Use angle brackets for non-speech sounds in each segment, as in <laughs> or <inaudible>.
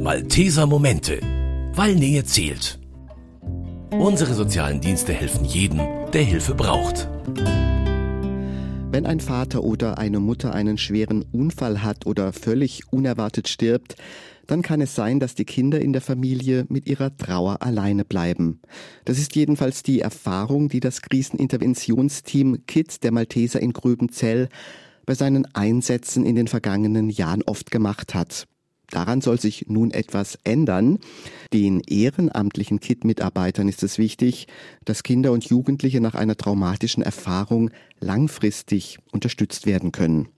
Malteser Momente, weil Nähe zählt. Unsere sozialen Dienste helfen jedem, der Hilfe braucht. Wenn ein Vater oder eine Mutter einen schweren Unfall hat oder völlig unerwartet stirbt, dann kann es sein, dass die Kinder in der Familie mit ihrer Trauer alleine bleiben. Das ist jedenfalls die Erfahrung, die das Kriseninterventionsteam KIDS der Malteser in Gröbenzell bei seinen Einsätzen in den vergangenen Jahren oft gemacht hat. Daran soll sich nun etwas ändern. Den ehrenamtlichen KIT-Mitarbeitern ist es wichtig, dass Kinder und Jugendliche nach einer traumatischen Erfahrung langfristig unterstützt werden können.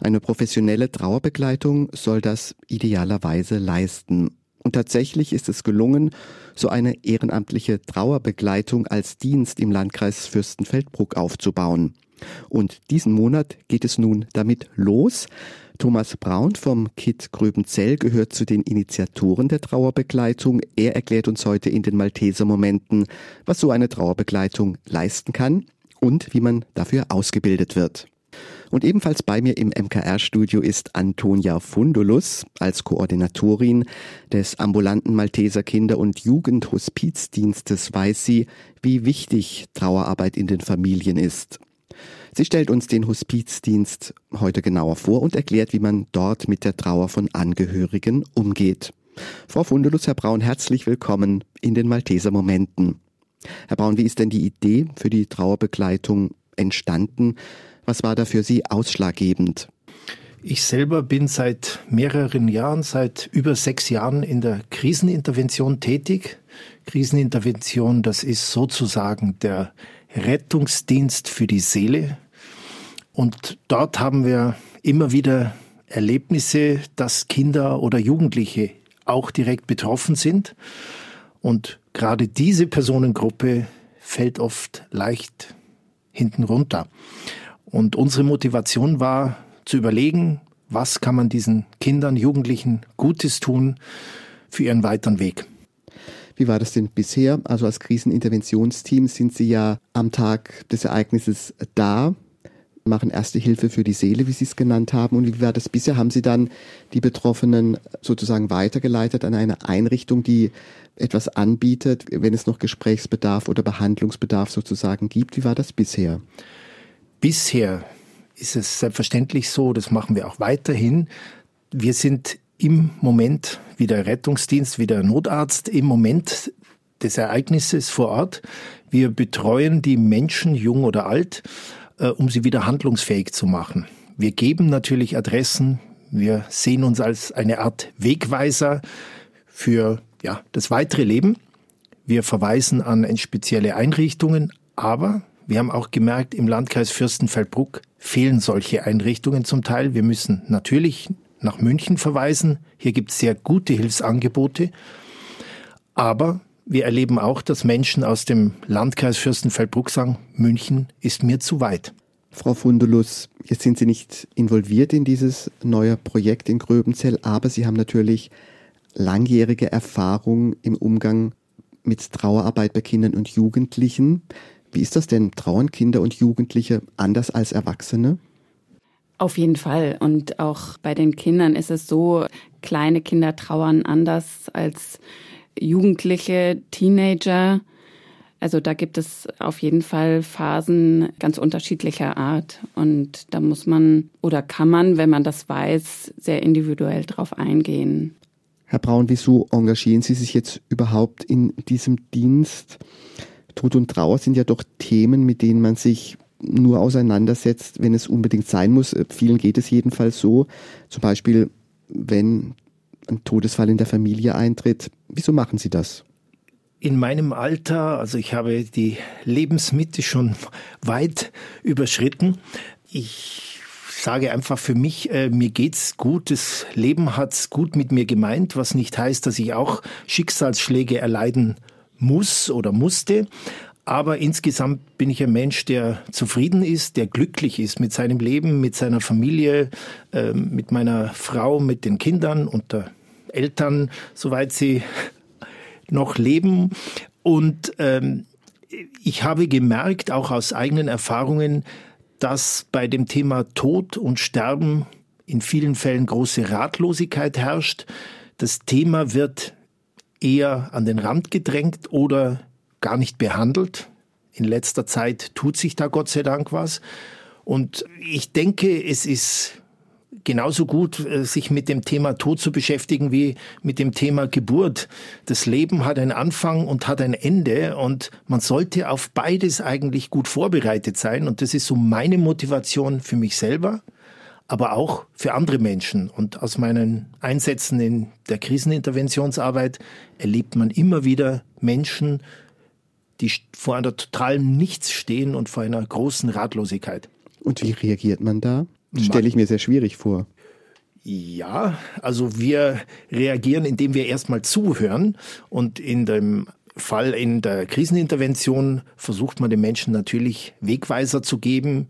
Eine professionelle Trauerbegleitung soll das idealerweise leisten. Und tatsächlich ist es gelungen, so eine ehrenamtliche Trauerbegleitung als Dienst im Landkreis Fürstenfeldbruck aufzubauen. Und diesen Monat geht es nun damit los. Thomas Braun vom KIT Gröbenzell gehört zu den Initiatoren der Trauerbegleitung. Er erklärt uns heute in den Malteser Momenten, was so eine Trauerbegleitung leisten kann und wie man dafür ausgebildet wird. Und ebenfalls bei mir im MKR-Studio ist Antonia Fundulus als Koordinatorin des ambulanten Malteser Kinder- und Jugendhospizdienstes weiß sie, wie wichtig Trauerarbeit in den Familien ist. Sie stellt uns den Hospizdienst heute genauer vor und erklärt, wie man dort mit der Trauer von Angehörigen umgeht. Frau Fundelus, Herr Braun, herzlich willkommen in den Malteser Momenten. Herr Braun, wie ist denn die Idee für die Trauerbegleitung entstanden? Was war da für Sie ausschlaggebend? Ich selber bin seit mehreren Jahren, seit über sechs Jahren in der Krisenintervention tätig. Krisenintervention, das ist sozusagen der Rettungsdienst für die Seele. Und dort haben wir immer wieder Erlebnisse, dass Kinder oder Jugendliche auch direkt betroffen sind. Und gerade diese Personengruppe fällt oft leicht hinten runter. Und unsere Motivation war zu überlegen, was kann man diesen Kindern, Jugendlichen Gutes tun für ihren weiteren Weg. Wie war das denn bisher? Also als Kriseninterventionsteam sind Sie ja am Tag des Ereignisses da, machen erste Hilfe für die Seele, wie Sie es genannt haben. Und wie war das bisher? Haben Sie dann die Betroffenen sozusagen weitergeleitet an eine Einrichtung, die etwas anbietet, wenn es noch Gesprächsbedarf oder Behandlungsbedarf sozusagen gibt? Wie war das bisher? Bisher ist es selbstverständlich so, das machen wir auch weiterhin. Wir sind im Moment wie der Rettungsdienst, wie der Notarzt im Moment des Ereignisses vor Ort. Wir betreuen die Menschen, jung oder alt, äh, um sie wieder handlungsfähig zu machen. Wir geben natürlich Adressen. Wir sehen uns als eine Art Wegweiser für ja, das weitere Leben. Wir verweisen an spezielle Einrichtungen, aber wir haben auch gemerkt, im Landkreis Fürstenfeldbruck fehlen solche Einrichtungen zum Teil. Wir müssen natürlich nach München verweisen. Hier gibt es sehr gute Hilfsangebote. Aber wir erleben auch, dass Menschen aus dem Landkreis Fürstenfeldbruck sagen, München ist mir zu weit. Frau Fundulus, jetzt sind Sie nicht involviert in dieses neue Projekt in Gröbenzell, aber Sie haben natürlich langjährige Erfahrung im Umgang mit Trauerarbeit bei Kindern und Jugendlichen. Wie ist das denn? Trauern Kinder und Jugendliche anders als Erwachsene? Auf jeden Fall. Und auch bei den Kindern ist es so, kleine Kinder trauern anders als Jugendliche, Teenager. Also da gibt es auf jeden Fall Phasen ganz unterschiedlicher Art. Und da muss man oder kann man, wenn man das weiß, sehr individuell drauf eingehen. Herr Braun, wieso engagieren Sie sich jetzt überhaupt in diesem Dienst? Tod und Trauer sind ja doch Themen, mit denen man sich nur auseinandersetzt, wenn es unbedingt sein muss. Äh, vielen geht es jedenfalls so. Zum Beispiel, wenn ein Todesfall in der Familie eintritt. Wieso machen Sie das? In meinem Alter, also ich habe die Lebensmitte schon <laughs> weit überschritten. Ich sage einfach für mich, äh, mir geht's gut, das Leben hat's gut mit mir gemeint, was nicht heißt, dass ich auch Schicksalsschläge erleiden muss oder musste. Aber insgesamt bin ich ein Mensch, der zufrieden ist, der glücklich ist mit seinem Leben, mit seiner Familie, äh, mit meiner Frau, mit den Kindern und der Eltern, soweit sie <laughs> noch leben. Und ähm, ich habe gemerkt, auch aus eigenen Erfahrungen, dass bei dem Thema Tod und Sterben in vielen Fällen große Ratlosigkeit herrscht. Das Thema wird eher an den Rand gedrängt oder gar nicht behandelt. In letzter Zeit tut sich da Gott sei Dank was. Und ich denke, es ist genauso gut, äh, sich mit dem Thema Tod zu beschäftigen wie mit dem Thema Geburt. Das Leben hat einen Anfang und hat ein Ende und man sollte auf beides eigentlich gut vorbereitet sein. Und das ist so meine Motivation für mich selber, aber auch für andere Menschen. Und aus meinen Einsätzen in der Kriseninterventionsarbeit erlebt man immer wieder Menschen, die vor einer totalen Nichts stehen und vor einer großen Ratlosigkeit. Und wie reagiert man da? Stelle ich mir sehr schwierig vor. Ja, also wir reagieren, indem wir erstmal zuhören und in dem Fall in der Krisenintervention versucht man den Menschen natürlich Wegweiser zu geben.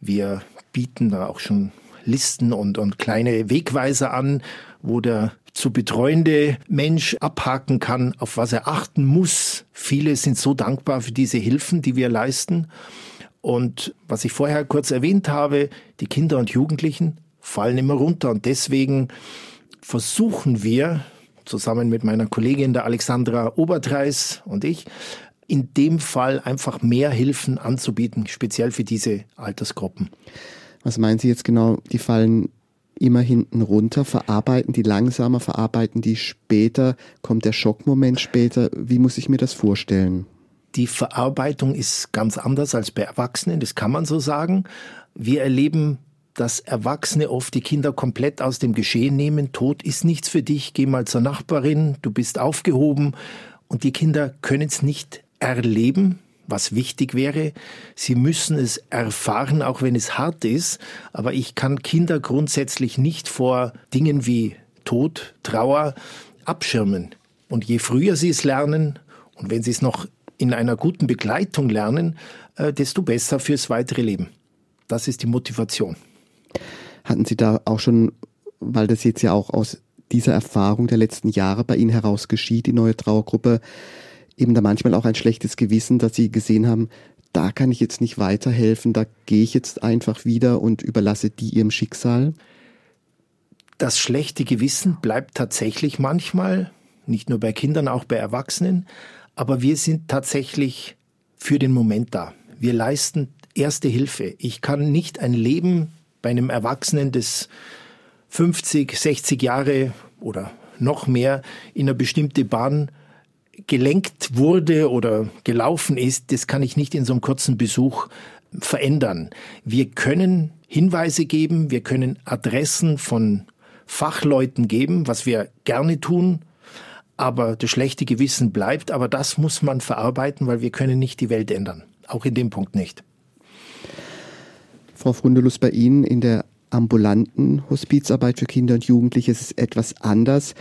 Wir bieten da auch schon Listen und, und kleine Wegweiser an, wo der zu betreuende Mensch abhaken kann, auf was er achten muss. Viele sind so dankbar für diese Hilfen, die wir leisten. Und was ich vorher kurz erwähnt habe, die Kinder und Jugendlichen fallen immer runter. Und deswegen versuchen wir, zusammen mit meiner Kollegin der Alexandra Obertreis und ich, in dem Fall einfach mehr Hilfen anzubieten, speziell für diese Altersgruppen. Was meinen Sie jetzt genau? Die fallen immer hinten runter, verarbeiten die langsamer, verarbeiten die später, kommt der Schockmoment später. Wie muss ich mir das vorstellen? Die Verarbeitung ist ganz anders als bei Erwachsenen, das kann man so sagen. Wir erleben, dass Erwachsene oft die Kinder komplett aus dem Geschehen nehmen. Tod ist nichts für dich, geh mal zur Nachbarin, du bist aufgehoben. Und die Kinder können es nicht erleben, was wichtig wäre. Sie müssen es erfahren, auch wenn es hart ist. Aber ich kann Kinder grundsätzlich nicht vor Dingen wie Tod, Trauer abschirmen. Und je früher sie es lernen, und wenn sie es noch in einer guten Begleitung lernen, äh, desto besser fürs weitere Leben. Das ist die Motivation. Hatten Sie da auch schon, weil das jetzt ja auch aus dieser Erfahrung der letzten Jahre bei Ihnen heraus geschieht, die neue Trauergruppe, eben da manchmal auch ein schlechtes Gewissen, dass Sie gesehen haben, da kann ich jetzt nicht weiterhelfen, da gehe ich jetzt einfach wieder und überlasse die ihrem Schicksal? Das schlechte Gewissen bleibt tatsächlich manchmal, nicht nur bei Kindern, auch bei Erwachsenen. Aber wir sind tatsächlich für den Moment da. Wir leisten erste Hilfe. Ich kann nicht ein Leben bei einem Erwachsenen, das 50, 60 Jahre oder noch mehr in eine bestimmte Bahn gelenkt wurde oder gelaufen ist, das kann ich nicht in so einem kurzen Besuch verändern. Wir können Hinweise geben, wir können Adressen von Fachleuten geben, was wir gerne tun, aber das schlechte Gewissen bleibt. Aber das muss man verarbeiten, weil wir können nicht die Welt ändern. Auch in dem Punkt nicht. Frau Frundelus, bei Ihnen in der ambulanten Hospizarbeit für Kinder und Jugendliche ist es etwas anders,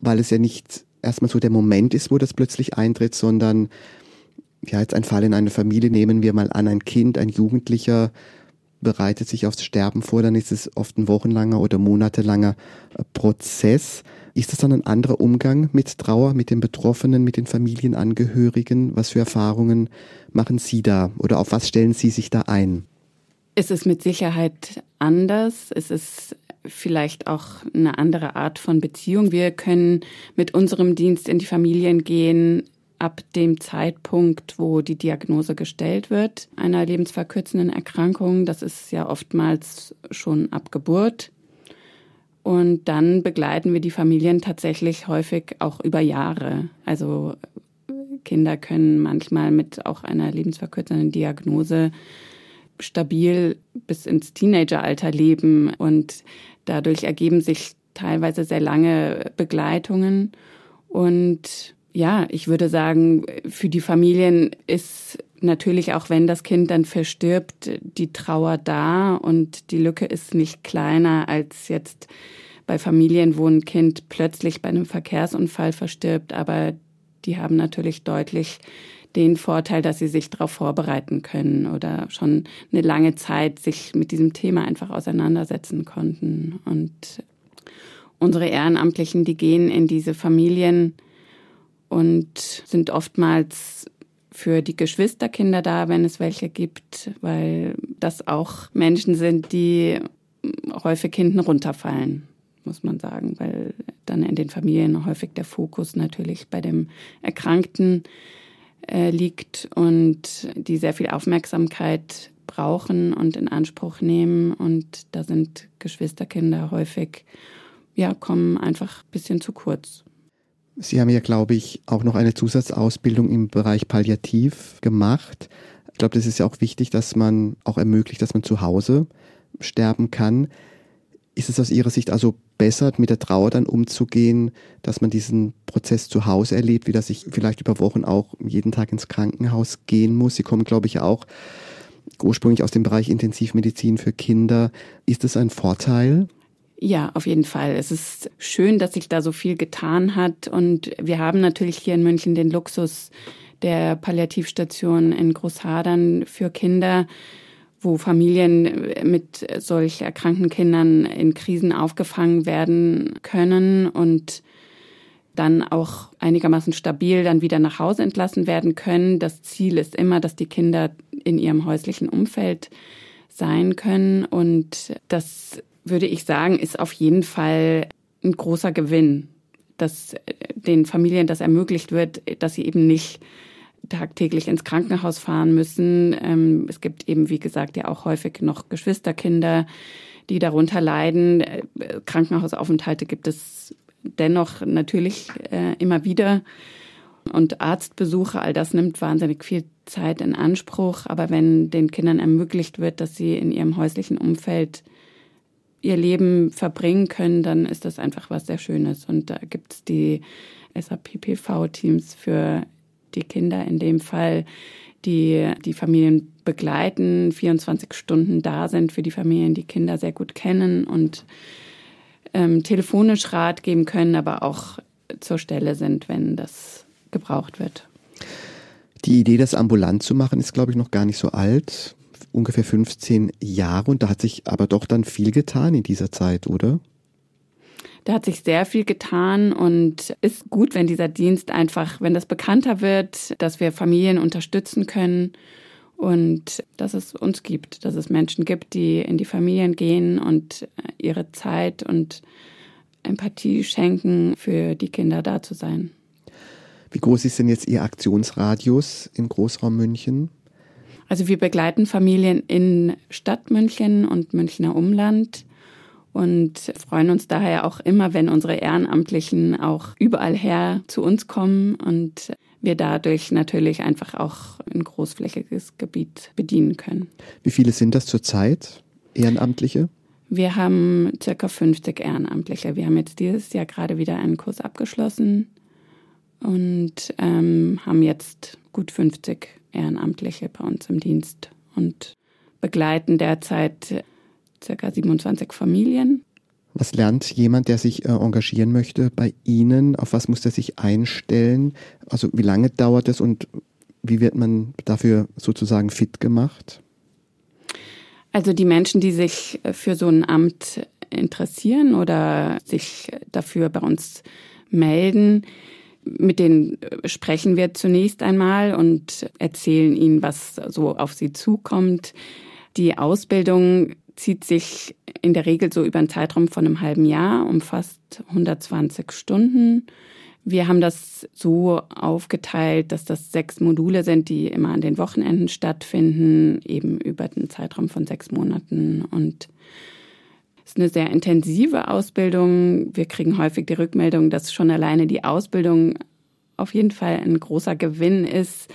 weil es ja nicht erstmal so der Moment ist, wo das plötzlich eintritt, sondern ja, jetzt ein Fall in einer Familie nehmen wir mal an, ein Kind, ein Jugendlicher bereitet sich aufs Sterben vor, dann ist es oft ein wochenlanger oder monatelanger Prozess. Ist das dann ein anderer Umgang mit Trauer, mit den Betroffenen, mit den Familienangehörigen? Was für Erfahrungen machen Sie da oder auf was stellen Sie sich da ein? Es ist mit Sicherheit anders. Es ist vielleicht auch eine andere Art von Beziehung. Wir können mit unserem Dienst in die Familien gehen ab dem Zeitpunkt, wo die Diagnose gestellt wird, einer lebensverkürzenden Erkrankung. Das ist ja oftmals schon ab Geburt. Und dann begleiten wir die Familien tatsächlich häufig auch über Jahre. Also Kinder können manchmal mit auch einer lebensverkürzenden Diagnose stabil bis ins Teenageralter leben und dadurch ergeben sich teilweise sehr lange Begleitungen. Und ja, ich würde sagen, für die Familien ist natürlich auch wenn das Kind dann verstirbt, die Trauer da und die Lücke ist nicht kleiner als jetzt bei Familien, wo ein Kind plötzlich bei einem Verkehrsunfall verstirbt, aber die haben natürlich deutlich den Vorteil, dass sie sich darauf vorbereiten können oder schon eine lange Zeit sich mit diesem Thema einfach auseinandersetzen konnten. Und unsere Ehrenamtlichen, die gehen in diese Familien und sind oftmals für die Geschwisterkinder da, wenn es welche gibt, weil das auch Menschen sind, die häufig hinten runterfallen, muss man sagen, weil dann in den Familien häufig der Fokus natürlich bei dem Erkrankten äh, liegt und die sehr viel Aufmerksamkeit brauchen und in Anspruch nehmen. Und da sind Geschwisterkinder häufig, ja, kommen einfach ein bisschen zu kurz. Sie haben ja, glaube ich, auch noch eine Zusatzausbildung im Bereich Palliativ gemacht. Ich glaube, das ist ja auch wichtig, dass man auch ermöglicht, dass man zu Hause sterben kann. Ist es aus Ihrer Sicht also besser, mit der Trauer dann umzugehen, dass man diesen Prozess zu Hause erlebt, wie dass ich vielleicht über Wochen auch jeden Tag ins Krankenhaus gehen muss? Sie kommen, glaube ich, auch ursprünglich aus dem Bereich Intensivmedizin für Kinder. Ist das ein Vorteil? Ja, auf jeden Fall. Es ist schön, dass sich da so viel getan hat. Und wir haben natürlich hier in München den Luxus der Palliativstation in Großhadern für Kinder, wo Familien mit solch erkrankten Kindern in Krisen aufgefangen werden können und dann auch einigermaßen stabil dann wieder nach Hause entlassen werden können. Das Ziel ist immer, dass die Kinder in ihrem häuslichen Umfeld sein können. Und das würde ich sagen, ist auf jeden Fall ein großer Gewinn, dass den Familien das ermöglicht wird, dass sie eben nicht tagtäglich ins Krankenhaus fahren müssen. Ähm, es gibt eben, wie gesagt, ja auch häufig noch Geschwisterkinder, die darunter leiden. Äh, Krankenhausaufenthalte gibt es dennoch natürlich äh, immer wieder. Und Arztbesuche, all das nimmt wahnsinnig viel Zeit in Anspruch. Aber wenn den Kindern ermöglicht wird, dass sie in ihrem häuslichen Umfeld ihr Leben verbringen können, dann ist das einfach was sehr Schönes. Und da gibt es die SAPPV-Teams für die Kinder in dem Fall, die die Familien begleiten, 24 Stunden da sind für die Familien, die Kinder sehr gut kennen und ähm, telefonisch Rat geben können, aber auch zur Stelle sind, wenn das gebraucht wird. Die Idee, das ambulant zu machen, ist, glaube ich, noch gar nicht so alt. Ungefähr 15 Jahre. Und da hat sich aber doch dann viel getan in dieser Zeit, oder? Da hat sich sehr viel getan und ist gut, wenn dieser Dienst einfach, wenn das bekannter wird, dass wir Familien unterstützen können und dass es uns gibt, dass es Menschen gibt, die in die Familien gehen und ihre Zeit und Empathie schenken, für die Kinder da zu sein. Wie groß ist denn jetzt Ihr Aktionsradius im Großraum München? Also wir begleiten Familien in Stadt München und Münchner Umland und freuen uns daher auch immer, wenn unsere Ehrenamtlichen auch überall her zu uns kommen und wir dadurch natürlich einfach auch ein großflächiges Gebiet bedienen können. Wie viele sind das zurzeit, Ehrenamtliche? Wir haben circa 50 Ehrenamtliche. Wir haben jetzt dieses Jahr gerade wieder einen Kurs abgeschlossen und ähm, haben jetzt gut 50 Ehrenamtliche bei uns im Dienst und begleiten derzeit circa 27 Familien. Was lernt jemand, der sich äh, engagieren möchte bei Ihnen? Auf was muss er sich einstellen? Also wie lange dauert es und wie wird man dafür sozusagen fit gemacht? Also die Menschen, die sich äh, für so ein Amt interessieren oder sich dafür bei uns melden, mit denen äh, sprechen wir zunächst einmal und erzählen ihnen, was so auf sie zukommt. Die Ausbildung zieht sich in der Regel so über einen Zeitraum von einem halben Jahr, umfasst 120 Stunden. Wir haben das so aufgeteilt, dass das sechs Module sind, die immer an den Wochenenden stattfinden, eben über den Zeitraum von sechs Monaten. Und es ist eine sehr intensive Ausbildung. Wir kriegen häufig die Rückmeldung, dass schon alleine die Ausbildung auf jeden Fall ein großer Gewinn ist.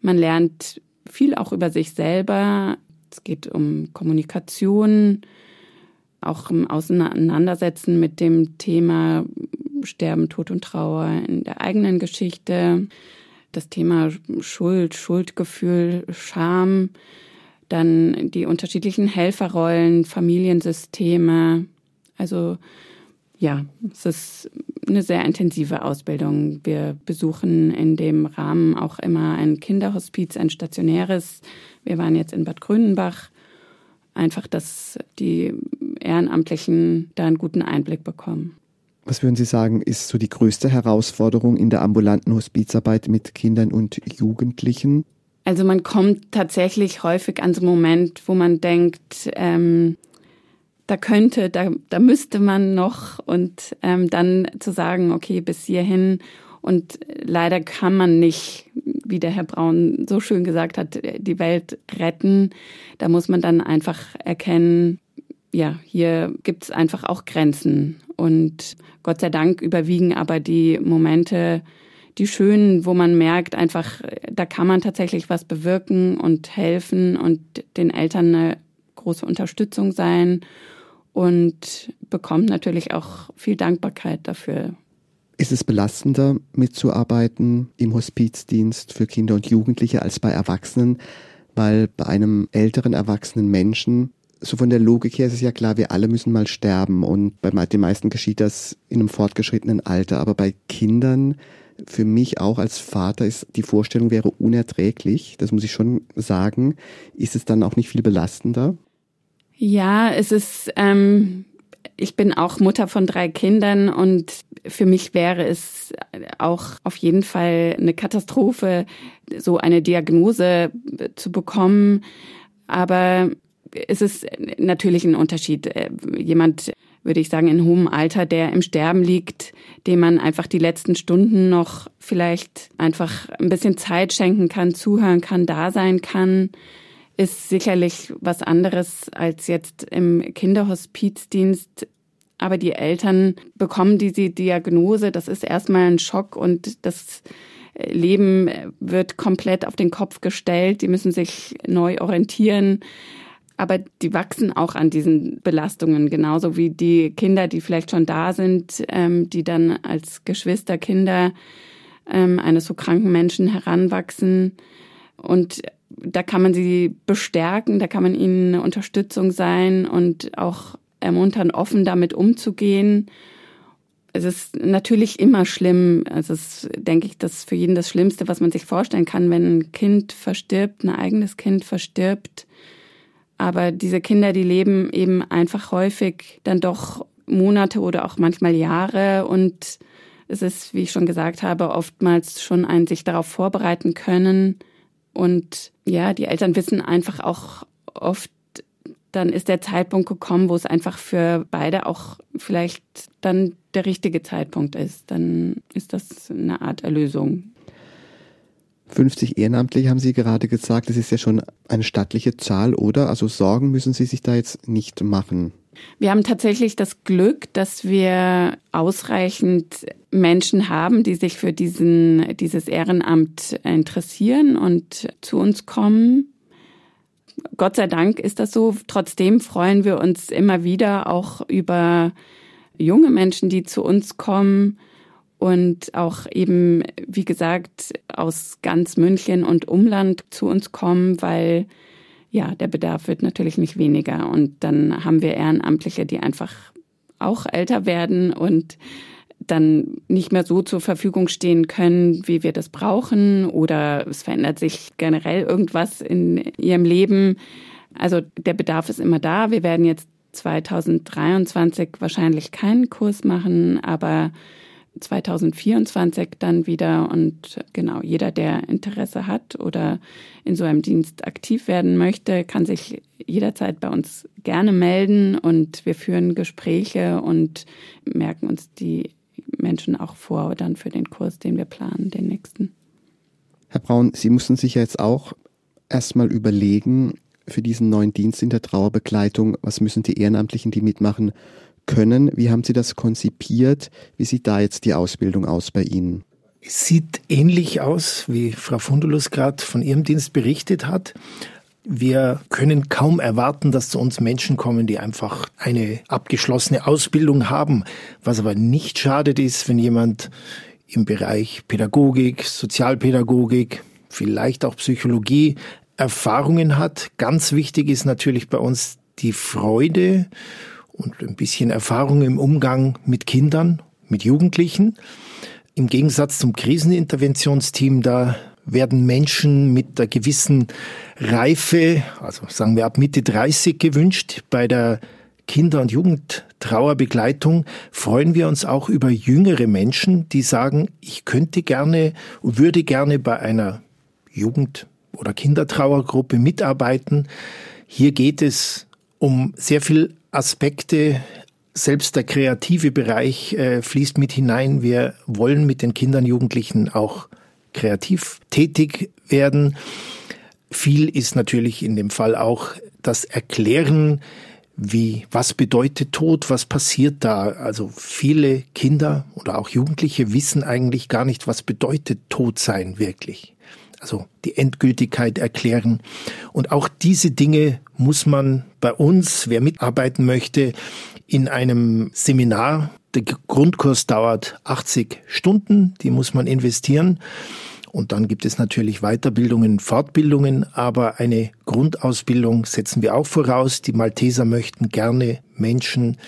Man lernt viel auch über sich selber, es geht um Kommunikation, auch im Auseinandersetzen mit dem Thema Sterben, Tod und Trauer in der eigenen Geschichte, das Thema Schuld, Schuldgefühl, Scham, dann die unterschiedlichen Helferrollen, Familiensysteme. Also ja, es ist eine sehr intensive Ausbildung. Wir besuchen in dem Rahmen auch immer ein Kinderhospiz, ein stationäres. Wir waren jetzt in Bad Grünenbach. Einfach, dass die Ehrenamtlichen da einen guten Einblick bekommen. Was würden Sie sagen, ist so die größte Herausforderung in der ambulanten Hospizarbeit mit Kindern und Jugendlichen? Also man kommt tatsächlich häufig an so einen Moment, wo man denkt, ähm, da könnte, da, da müsste man noch und ähm, dann zu sagen, okay, bis hierhin und leider kann man nicht, wie der Herr Braun so schön gesagt hat, die Welt retten. Da muss man dann einfach erkennen, ja, hier gibt es einfach auch Grenzen. Und Gott sei Dank überwiegen aber die Momente, die schönen, wo man merkt, einfach, da kann man tatsächlich was bewirken und helfen und den Eltern eine große Unterstützung sein und bekommt natürlich auch viel Dankbarkeit dafür. Ist es belastender, mitzuarbeiten im Hospizdienst für Kinder und Jugendliche als bei Erwachsenen? Weil bei einem älteren erwachsenen Menschen, so von der Logik her ist es ja klar, wir alle müssen mal sterben und bei den meisten geschieht das in einem fortgeschrittenen Alter. Aber bei Kindern, für mich auch als Vater, ist die Vorstellung wäre unerträglich. Das muss ich schon sagen. Ist es dann auch nicht viel belastender? Ja, es ist, ähm, ich bin auch Mutter von drei Kindern und für mich wäre es auch auf jeden Fall eine Katastrophe, so eine Diagnose zu bekommen. Aber es ist natürlich ein Unterschied. Jemand, würde ich sagen, in hohem Alter, der im Sterben liegt, dem man einfach die letzten Stunden noch vielleicht einfach ein bisschen Zeit schenken kann, zuhören kann, da sein kann ist sicherlich was anderes als jetzt im Kinderhospizdienst. Aber die Eltern bekommen diese Diagnose, das ist erstmal ein Schock und das Leben wird komplett auf den Kopf gestellt. Die müssen sich neu orientieren. Aber die wachsen auch an diesen Belastungen, genauso wie die Kinder, die vielleicht schon da sind, ähm, die dann als Geschwisterkinder ähm, eines so kranken Menschen heranwachsen. Und da kann man sie bestärken, da kann man ihnen eine Unterstützung sein und auch ermuntern, offen damit umzugehen. Es ist natürlich immer schlimm. Also es ist, denke ich, das für jeden das Schlimmste, was man sich vorstellen kann, wenn ein Kind verstirbt, ein eigenes Kind verstirbt. Aber diese Kinder, die leben eben einfach häufig dann doch Monate oder auch manchmal Jahre und es ist, wie ich schon gesagt habe, oftmals schon ein sich darauf vorbereiten können, und ja, die Eltern wissen einfach auch oft, dann ist der Zeitpunkt gekommen, wo es einfach für beide auch vielleicht dann der richtige Zeitpunkt ist. Dann ist das eine Art Erlösung. 50 ehrenamtlich haben Sie gerade gesagt, das ist ja schon eine stattliche Zahl, oder? Also Sorgen müssen Sie sich da jetzt nicht machen. Wir haben tatsächlich das Glück, dass wir ausreichend Menschen haben, die sich für diesen, dieses Ehrenamt interessieren und zu uns kommen. Gott sei Dank ist das so. Trotzdem freuen wir uns immer wieder auch über junge Menschen, die zu uns kommen und auch eben, wie gesagt, aus ganz München und Umland zu uns kommen, weil ja, der Bedarf wird natürlich nicht weniger. Und dann haben wir Ehrenamtliche, die einfach auch älter werden und dann nicht mehr so zur Verfügung stehen können, wie wir das brauchen oder es verändert sich generell irgendwas in ihrem Leben. Also der Bedarf ist immer da. Wir werden jetzt 2023 wahrscheinlich keinen Kurs machen, aber 2024 dann wieder. Und genau, jeder, der Interesse hat oder in so einem Dienst aktiv werden möchte, kann sich jederzeit bei uns gerne melden. Und wir führen Gespräche und merken uns die Menschen auch vor dann für den Kurs, den wir planen, den nächsten. Herr Braun, Sie mussten sich ja jetzt auch erstmal überlegen, für diesen neuen Dienst in der Trauerbegleitung, was müssen die Ehrenamtlichen, die mitmachen, können. Wie haben Sie das konzipiert? Wie sieht da jetzt die Ausbildung aus bei Ihnen? Es sieht ähnlich aus, wie Frau Fundulus gerade von ihrem Dienst berichtet hat. Wir können kaum erwarten, dass zu uns Menschen kommen, die einfach eine abgeschlossene Ausbildung haben. Was aber nicht schadet ist, wenn jemand im Bereich Pädagogik, Sozialpädagogik, vielleicht auch Psychologie Erfahrungen hat. Ganz wichtig ist natürlich bei uns die Freude und ein bisschen Erfahrung im Umgang mit Kindern, mit Jugendlichen. Im Gegensatz zum Kriseninterventionsteam, da werden Menschen mit einer gewissen Reife, also sagen wir ab Mitte 30 gewünscht. Bei der Kinder- und Jugendtrauerbegleitung freuen wir uns auch über jüngere Menschen, die sagen, ich könnte gerne und würde gerne bei einer Jugend- oder Kindertrauergruppe mitarbeiten. Hier geht es um sehr viel Aspekte. Selbst der kreative Bereich äh, fließt mit hinein. Wir wollen mit den Kindern, Jugendlichen auch kreativ tätig werden. Viel ist natürlich in dem Fall auch das Erklären, wie, was bedeutet Tod, was passiert da? Also viele Kinder oder auch Jugendliche wissen eigentlich gar nicht, was bedeutet Tod sein wirklich. Also die Endgültigkeit erklären. Und auch diese Dinge muss man bei uns, wer mitarbeiten möchte, in einem Seminar, der Grundkurs dauert 80 Stunden, die muss man investieren. Und dann gibt es natürlich Weiterbildungen, Fortbildungen, aber eine Grundausbildung setzen wir auch voraus. Die Malteser möchten gerne Menschen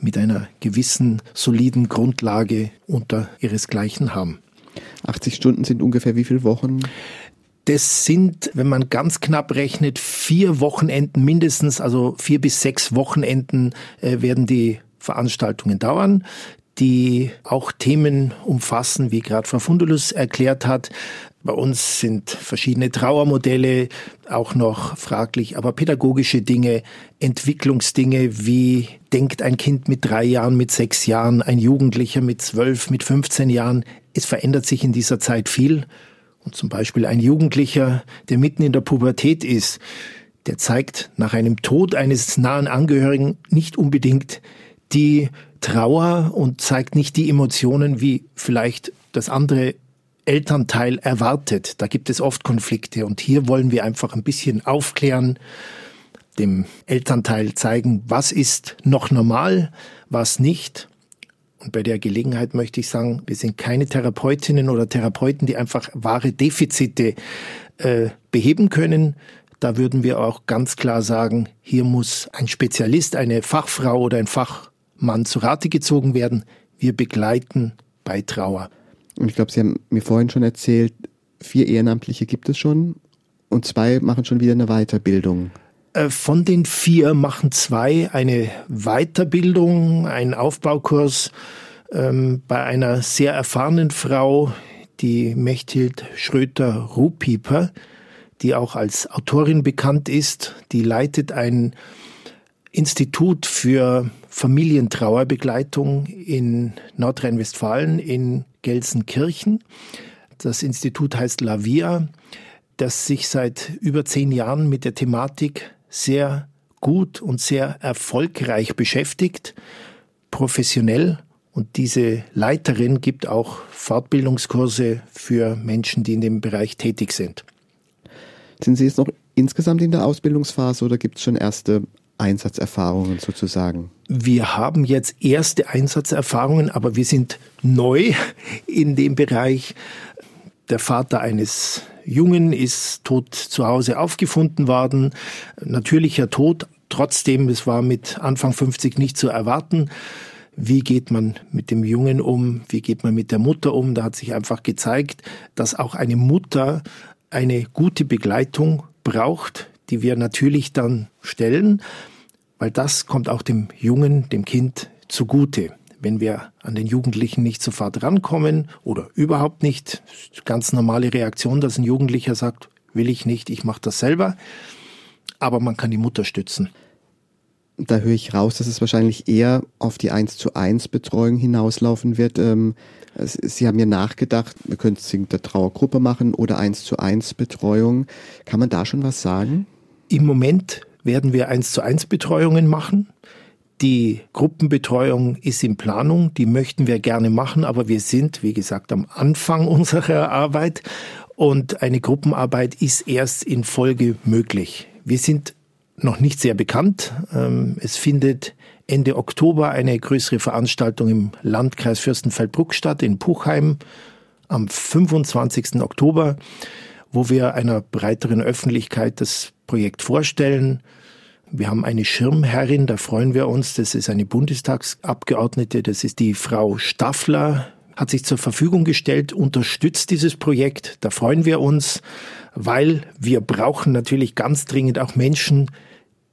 mit einer gewissen soliden Grundlage unter ihresgleichen haben. 80 Stunden sind ungefähr wie viele Wochen? Das sind, wenn man ganz knapp rechnet, vier Wochenenden mindestens, also vier bis sechs Wochenenden äh, werden die Veranstaltungen dauern die auch Themen umfassen, wie gerade Frau Fundulus erklärt hat. Bei uns sind verschiedene Trauermodelle auch noch fraglich, aber pädagogische Dinge, Entwicklungsdinge, wie denkt ein Kind mit drei Jahren, mit sechs Jahren, ein Jugendlicher mit zwölf, mit 15 Jahren. Es verändert sich in dieser Zeit viel. Und zum Beispiel ein Jugendlicher, der mitten in der Pubertät ist, der zeigt nach einem Tod eines nahen Angehörigen nicht unbedingt die Trauer und zeigt nicht die Emotionen, wie vielleicht das andere Elternteil erwartet. Da gibt es oft Konflikte und hier wollen wir einfach ein bisschen aufklären, dem Elternteil zeigen, was ist noch normal, was nicht. Und bei der Gelegenheit möchte ich sagen, wir sind keine Therapeutinnen oder Therapeuten, die einfach wahre Defizite äh, beheben können. Da würden wir auch ganz klar sagen, hier muss ein Spezialist, eine Fachfrau oder ein Fach Mann zu Rate gezogen werden. Wir begleiten bei Trauer. Und ich glaube, Sie haben mir vorhin schon erzählt, vier Ehrenamtliche gibt es schon und zwei machen schon wieder eine Weiterbildung. Äh, von den vier machen zwei eine Weiterbildung, einen Aufbaukurs ähm, bei einer sehr erfahrenen Frau, die Mechthild Schröter-Ruhpieper, die auch als Autorin bekannt ist. Die leitet ein Institut für Familientrauerbegleitung in Nordrhein-Westfalen in Gelsenkirchen. Das Institut heißt Lavia, das sich seit über zehn Jahren mit der Thematik sehr gut und sehr erfolgreich beschäftigt, professionell. Und diese Leiterin gibt auch Fortbildungskurse für Menschen, die in dem Bereich tätig sind. Sind Sie jetzt noch insgesamt in der Ausbildungsphase oder gibt es schon erste Einsatzerfahrungen sozusagen? Wir haben jetzt erste Einsatzerfahrungen, aber wir sind neu in dem Bereich. Der Vater eines Jungen ist tot zu Hause aufgefunden worden. Natürlicher Tod. Trotzdem, es war mit Anfang 50 nicht zu erwarten. Wie geht man mit dem Jungen um? Wie geht man mit der Mutter um? Da hat sich einfach gezeigt, dass auch eine Mutter eine gute Begleitung braucht, die wir natürlich dann stellen weil das kommt auch dem Jungen, dem Kind zugute. Wenn wir an den Jugendlichen nicht sofort rankommen oder überhaupt nicht, ganz normale Reaktion, dass ein Jugendlicher sagt, will ich nicht, ich mache das selber, aber man kann die Mutter stützen. Da höre ich raus, dass es wahrscheinlich eher auf die 1 zu 1 Betreuung hinauslaufen wird. Ähm, Sie haben ja nachgedacht, wir könnten es in der Trauergruppe machen oder 1 zu 1 Betreuung. Kann man da schon was sagen? Im Moment werden wir eins zu eins Betreuungen machen. Die Gruppenbetreuung ist in Planung, die möchten wir gerne machen, aber wir sind, wie gesagt, am Anfang <laughs> unserer Arbeit und eine Gruppenarbeit ist erst in Folge möglich. Wir sind noch nicht sehr bekannt. Ähm, es findet Ende Oktober eine größere Veranstaltung im Landkreis Fürstenfeldbruck statt, in Puchheim, am 25. Oktober, wo wir einer breiteren Öffentlichkeit das Projekt vorstellen. Wir haben eine Schirmherrin, da freuen wir uns. Das ist eine Bundestagsabgeordnete, das ist die Frau Staffler, hat sich zur Verfügung gestellt, unterstützt dieses Projekt. Da freuen wir uns, weil wir brauchen natürlich ganz dringend auch Menschen,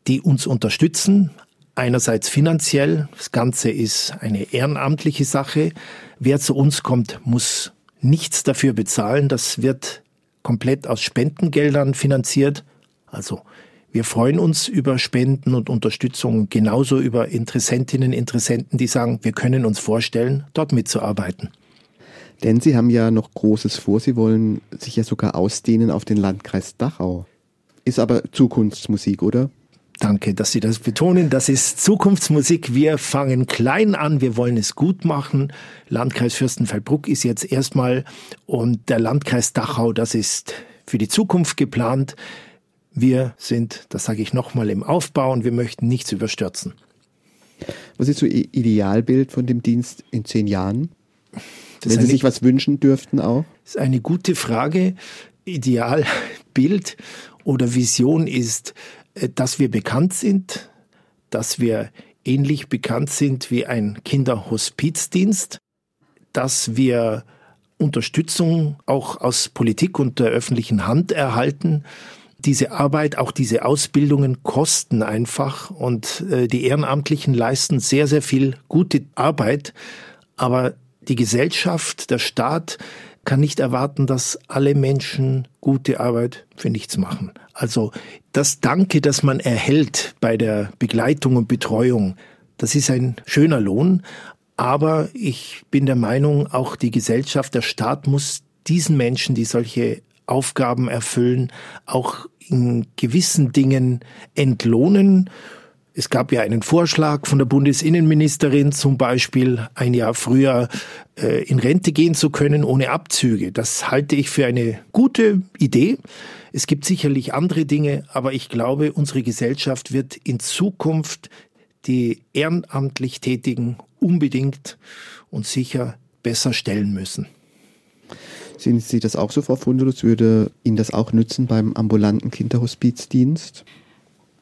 die uns unterstützen. Einerseits finanziell, das Ganze ist eine ehrenamtliche Sache. Wer zu uns kommt, muss nichts dafür bezahlen. Das wird komplett aus Spendengeldern finanziert. Also Wir freuen uns über Spenden und Unterstützung, genauso über Interessentinnen, Interessenten, die sagen, wir können uns vorstellen, dort mitzuarbeiten. Denn Sie haben ja noch Großes vor. Sie wollen sich ja sogar ausdehnen auf den Landkreis Dachau. Ist aber Zukunftsmusik, oder? Danke, dass Sie das betonen. Das ist Zukunftsmusik. Wir fangen klein an. Wir wollen es gut machen. Landkreis Fürstenfeldbruck ist jetzt erstmal und der Landkreis Dachau, das ist für die Zukunft geplant. Wir sind, das sage ich nochmal, im Aufbau und wir möchten nichts überstürzen. Was ist so Ihr Idealbild von dem Dienst in zehn Jahren? Das Wenn Sie sich was wünschen dürften auch? Das ist eine gute Frage. Idealbild oder Vision ist, äh, dass wir bekannt sind, dass wir ähnlich bekannt sind wie ein Kinderhospizdienst, dass wir Unterstützung auch aus Politik und der öffentlichen Hand erhalten, diese Arbeit, auch diese Ausbildungen kosten einfach und äh, die Ehrenamtlichen leisten sehr, sehr viel gute Arbeit. Aber die Gesellschaft, der Staat kann nicht erwarten, dass alle Menschen gute Arbeit für nichts machen. Also das Danke, das man erhält bei der Begleitung und Betreuung, das ist ein schöner Lohn. Aber ich bin der Meinung, auch die Gesellschaft, der Staat muss diesen Menschen, die solche Aufgaben erfüllen, auch in gewissen Dingen entlohnen. Es gab ja einen Vorschlag von der Bundesinnenministerin, zum Beispiel ein Jahr früher äh, in Rente gehen zu können ohne Abzüge. Das halte ich für eine gute Idee. Es gibt sicherlich andere Dinge, aber ich glaube, unsere Gesellschaft wird in Zukunft die ehrenamtlich Tätigen unbedingt und sicher besser stellen müssen. Sehen Sie das auch so, Frau Fundulus? Würde Ihnen das auch nützen beim ambulanten Kinderhospizdienst?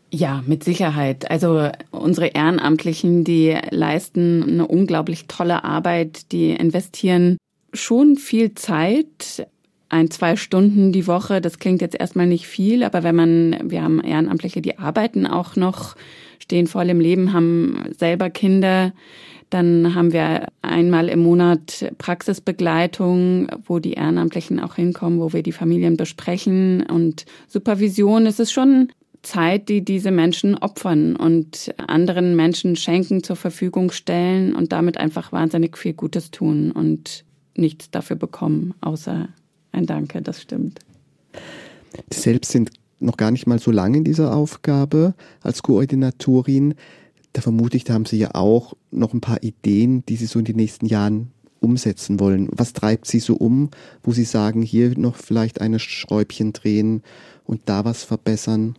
Ja, mit Sicherheit. Also unsere Ehrenamtlichen, die leisten eine unglaublich tolle Arbeit, die investieren schon viel Zeit, ein, zwei Stunden die Woche. Das klingt jetzt erstmal nicht viel, aber wenn man, wir haben Ehrenamtliche, die arbeiten auch noch, stehen voll im Leben, haben selber Kinder, dann haben wir einmal im Monat Praxisbegleitung, wo die Ehrenamtlichen auch hinkommen, wo wir die Familien besprechen und Supervision. Es ist schon Zeit, die diese Menschen opfern und anderen Menschen schenken, zur Verfügung stellen und damit einfach wahnsinnig viel Gutes tun und nichts dafür bekommen, außer ein Danke, das stimmt. Selbst sind noch gar nicht mal so lange in dieser Aufgabe als Koordinatorin da vermute ich, da haben Sie ja auch noch ein paar Ideen, die Sie so in den nächsten Jahren umsetzen wollen. Was treibt Sie so um, wo Sie sagen, hier noch vielleicht eine Schräubchen drehen und da was verbessern?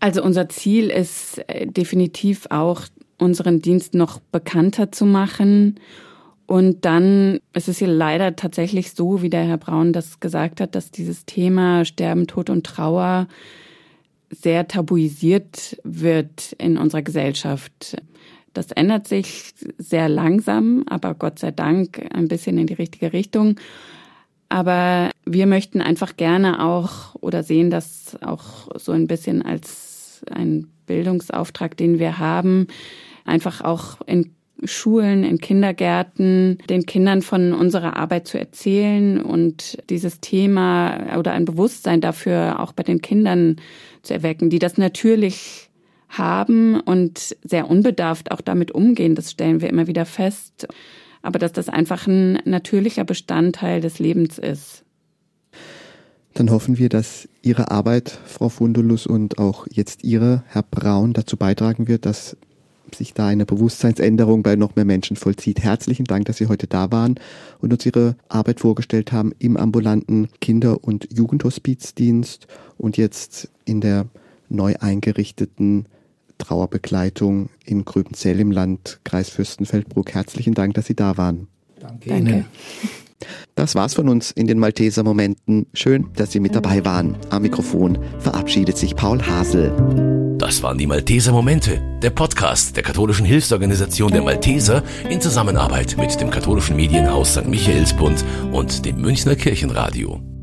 Also unser Ziel ist äh, definitiv auch, unseren Dienst noch bekannter zu machen. Und dann ist es hier leider tatsächlich so, wie der Herr Braun das gesagt hat, dass dieses Thema Sterben, Tod und Trauer sehr tabuisiert wird in unserer Gesellschaft. Das ändert sich sehr langsam, aber Gott sei Dank ein bisschen in die richtige Richtung. Aber wir möchten einfach gerne auch oder sehen das auch so ein bisschen als ein Bildungsauftrag, den wir haben, einfach auch in Schulen, in Kindergärten, den Kindern von unserer Arbeit zu erzählen und dieses Thema oder ein Bewusstsein dafür auch bei den Kindern zu erwecken, die das natürlich haben und sehr unbedarft auch damit umgehen. Das stellen wir immer wieder fest. Aber dass das einfach ein natürlicher Bestandteil des Lebens ist. Dann hoffen wir, dass Ihre Arbeit, Frau Fundulus, und auch jetzt Ihre, Herr Braun, dazu beitragen wird, dass sich da eine Bewusstseinsänderung bei noch mehr Menschen vollzieht. Herzlichen Dank, dass Sie heute da waren und uns Ihre Arbeit vorgestellt haben im ambulanten Kinder- und Jugendhospizdienst und jetzt in der neu eingerichteten Trauerbegleitung in Gröbenzell im Landkreis Fürstenfeldbruck. Herzlichen Dank, dass Sie da waren. Danke, Danke. Ihnen. Das war's von uns in den Malteser Momenten. Schön, dass Sie mit dabei waren. Am Mikrofon verabschiedet sich Paul Hasel. Das waren die Malteser Momente, der Podcast der katholischen Hilfsorganisation der Malteser in Zusammenarbeit mit dem katholischen Medienhaus St. Michaelsbund und dem Münchner Kirchenradio.